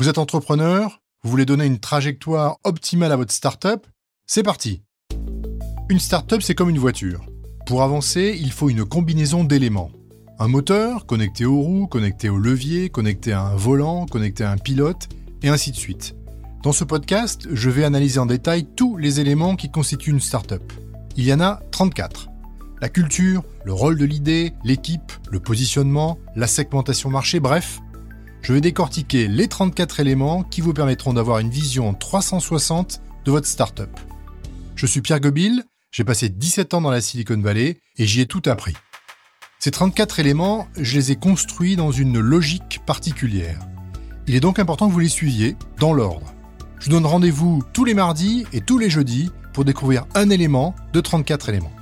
Vous êtes entrepreneur, vous voulez donner une trajectoire optimale à votre startup C'est parti Une startup, c'est comme une voiture. Pour avancer, il faut une combinaison d'éléments. Un moteur, connecté aux roues, connecté au levier, connecté à un volant, connecté à un pilote, et ainsi de suite. Dans ce podcast, je vais analyser en détail tous les éléments qui constituent une startup. Il y en a 34. La culture, le rôle de l'idée, l'équipe, le positionnement, la segmentation marché, bref, je vais décortiquer les 34 éléments qui vous permettront d'avoir une vision 360 de votre startup. Je suis Pierre Gobil, j'ai passé 17 ans dans la Silicon Valley et j'y ai tout appris. Ces 34 éléments, je les ai construits dans une logique particulière. Il est donc important que vous les suiviez dans l'ordre. Je vous donne rendez-vous tous les mardis et tous les jeudis pour découvrir un élément de 34 éléments.